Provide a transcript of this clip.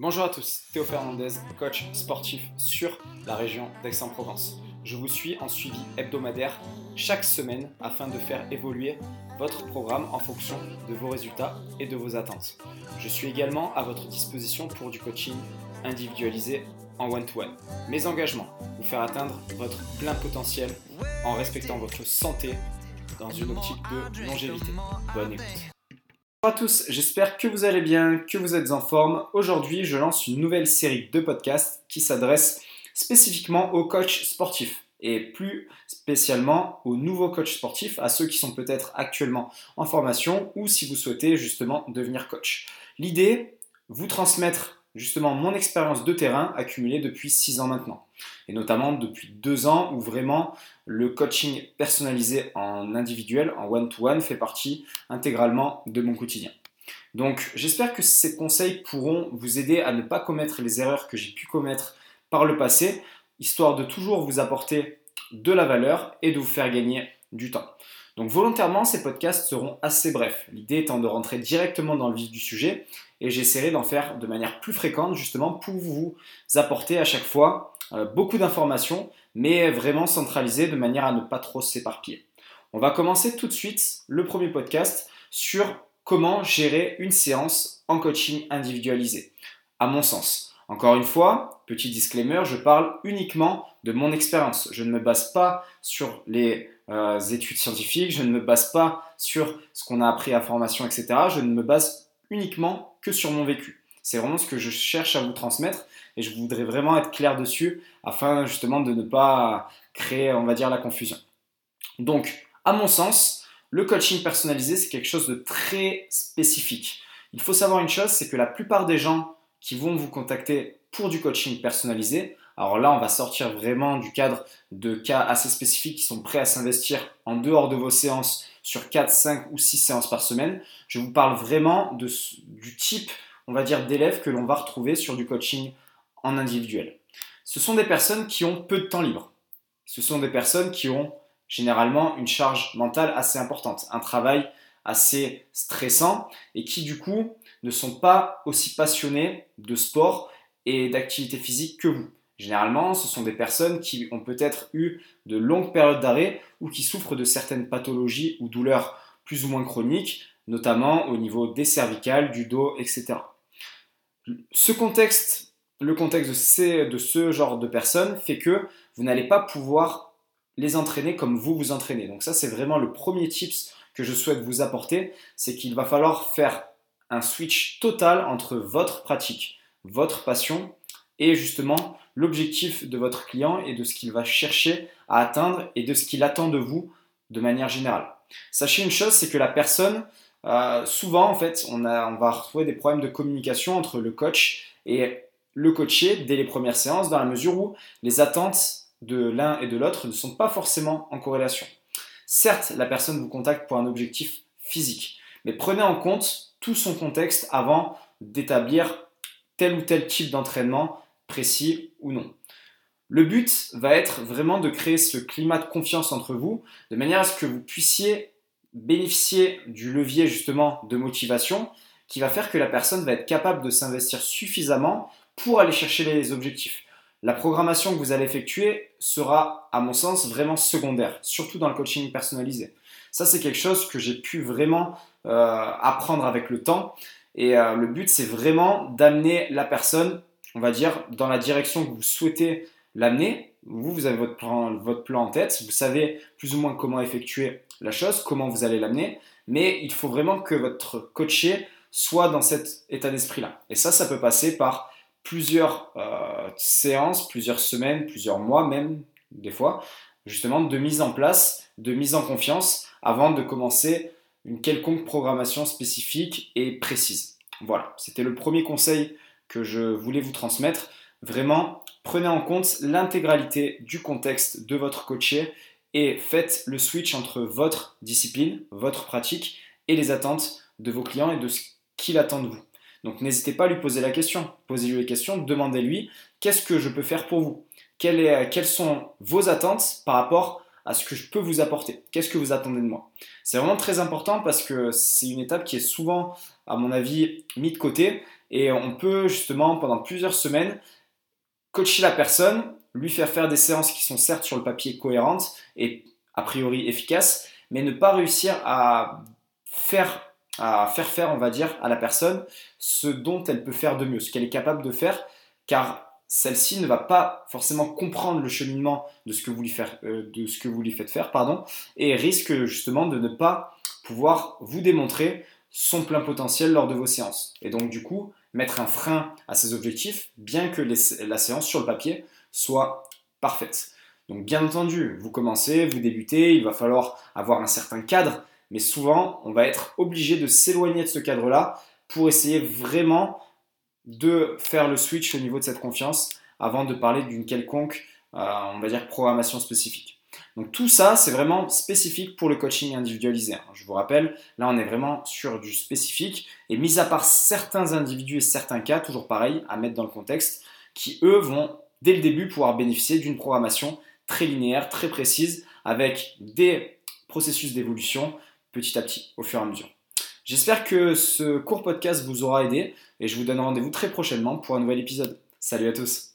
Bonjour à tous, Théo Fernandez, coach sportif sur la région d'Aix-en-Provence. Je vous suis en suivi hebdomadaire chaque semaine afin de faire évoluer votre programme en fonction de vos résultats et de vos attentes. Je suis également à votre disposition pour du coaching individualisé en one-to-one. Mes engagements, vous faire atteindre votre plein potentiel en respectant votre santé dans une optique de longévité. Bonne écoute. Bonjour à tous, j'espère que vous allez bien, que vous êtes en forme. Aujourd'hui, je lance une nouvelle série de podcasts qui s'adresse spécifiquement aux coachs sportifs et plus spécialement aux nouveaux coachs sportifs, à ceux qui sont peut-être actuellement en formation ou si vous souhaitez justement devenir coach. L'idée, vous transmettre justement mon expérience de terrain accumulée depuis 6 ans maintenant. Et notamment depuis 2 ans où vraiment le coaching personnalisé en individuel, en one-to-one, fait partie intégralement de mon quotidien. Donc j'espère que ces conseils pourront vous aider à ne pas commettre les erreurs que j'ai pu commettre par le passé, histoire de toujours vous apporter de la valeur et de vous faire gagner du temps. Donc volontairement, ces podcasts seront assez brefs, l'idée étant de rentrer directement dans le vif du sujet et j'essaierai d'en faire de manière plus fréquente justement pour vous apporter à chaque fois euh, beaucoup d'informations, mais vraiment centralisées de manière à ne pas trop s'éparpiller. On va commencer tout de suite le premier podcast sur comment gérer une séance en coaching individualisé, à mon sens. Encore une fois, petit disclaimer, je parle uniquement de mon expérience. Je ne me base pas sur les euh, études scientifiques, je ne me base pas sur ce qu'on a appris à formation, etc. Je ne me base uniquement que sur mon vécu. C'est vraiment ce que je cherche à vous transmettre et je voudrais vraiment être clair dessus afin justement de ne pas créer, on va dire, la confusion. Donc, à mon sens, le coaching personnalisé, c'est quelque chose de très spécifique. Il faut savoir une chose, c'est que la plupart des gens qui vont vous contacter pour du coaching personnalisé alors là, on va sortir vraiment du cadre de cas assez spécifiques qui sont prêts à s'investir en dehors de vos séances sur 4, 5 ou 6 séances par semaine. Je vous parle vraiment du type, on va dire, d'élèves que l'on va retrouver sur du coaching en individuel. Ce sont des personnes qui ont peu de temps libre. Ce sont des personnes qui ont généralement une charge mentale assez importante, un travail assez stressant et qui du coup ne sont pas aussi passionnés de sport et d'activité physique que vous. Généralement, ce sont des personnes qui ont peut-être eu de longues périodes d'arrêt ou qui souffrent de certaines pathologies ou douleurs plus ou moins chroniques, notamment au niveau des cervicales, du dos, etc. Ce contexte, le contexte de, de ce genre de personnes fait que vous n'allez pas pouvoir les entraîner comme vous vous entraînez. Donc ça, c'est vraiment le premier tips que je souhaite vous apporter, c'est qu'il va falloir faire un switch total entre votre pratique, votre passion et justement l'objectif de votre client et de ce qu'il va chercher à atteindre et de ce qu'il attend de vous de manière générale. Sachez une chose, c'est que la personne, euh, souvent en fait, on, a, on va retrouver des problèmes de communication entre le coach et le coaché dès les premières séances, dans la mesure où les attentes de l'un et de l'autre ne sont pas forcément en corrélation. Certes, la personne vous contacte pour un objectif physique, mais prenez en compte tout son contexte avant d'établir tel ou tel type d'entraînement précis ou non. Le but va être vraiment de créer ce climat de confiance entre vous, de manière à ce que vous puissiez bénéficier du levier justement de motivation qui va faire que la personne va être capable de s'investir suffisamment pour aller chercher les objectifs. La programmation que vous allez effectuer sera, à mon sens, vraiment secondaire, surtout dans le coaching personnalisé. Ça, c'est quelque chose que j'ai pu vraiment euh, apprendre avec le temps. Et euh, le but, c'est vraiment d'amener la personne on va dire, dans la direction que vous souhaitez l'amener. Vous, vous avez votre plan, votre plan en tête, vous savez plus ou moins comment effectuer la chose, comment vous allez l'amener, mais il faut vraiment que votre coaché soit dans cet état d'esprit-là. Et ça, ça peut passer par plusieurs euh, séances, plusieurs semaines, plusieurs mois même, des fois, justement, de mise en place, de mise en confiance, avant de commencer une quelconque programmation spécifique et précise. Voilà, c'était le premier conseil que je voulais vous transmettre. Vraiment, prenez en compte l'intégralité du contexte de votre coaché et faites le switch entre votre discipline, votre pratique et les attentes de vos clients et de ce qu'il attend de vous. Donc n'hésitez pas à lui poser la question. Posez-lui les questions, demandez-lui qu'est-ce que je peux faire pour vous? Quelles sont vos attentes par rapport à ce que je peux vous apporter? Qu'est-ce que vous attendez de moi? C'est vraiment très important parce que c'est une étape qui est souvent, à mon avis, mise de côté Et on peut justement, pendant plusieurs semaines, coacher la personne, lui faire faire des séances qui sont certes sur le papier cohérentes et a priori efficaces, mais ne pas réussir à faire, à faire faire, on va dire, à la personne ce dont elle peut faire de mieux, ce qu'elle est capable de faire, car celle-ci ne va pas forcément comprendre le cheminement de ce que vous lui, euh, faites faire, pardon, et risque justement de ne pas pouvoir vous démontrer son plein potentiel lors de vos séances. Et donc du coup, mettre un frein à ses objectifs, bien que la séance sur le papier soit parfaite. Donc bien entendu, vous commencez, vous débutez, il va falloir avoir un certain cadre, mais souvent, on va être obligé de s'éloigner de ce cadre-là pour essayer vraiment de faire le switch au niveau de cette confiance avant de parler d'une quelconque, euh, on va dire, programmation spécifique. Donc tout ça, c'est vraiment spécifique pour le coaching individualisé. Hein. Je vous rappelle, là on est vraiment sur du spécifique. Et mis à part certains individus et certains cas, toujours pareil, à mettre dans le contexte, qui eux vont dès le début pouvoir bénéficier d'une programmation très linéaire, très précise, avec des processus d'évolution petit à petit, au fur et à mesure. J'espère que ce court podcast vous aura aidé et je vous donne rendez-vous très prochainement pour un nouvel épisode. Salut à tous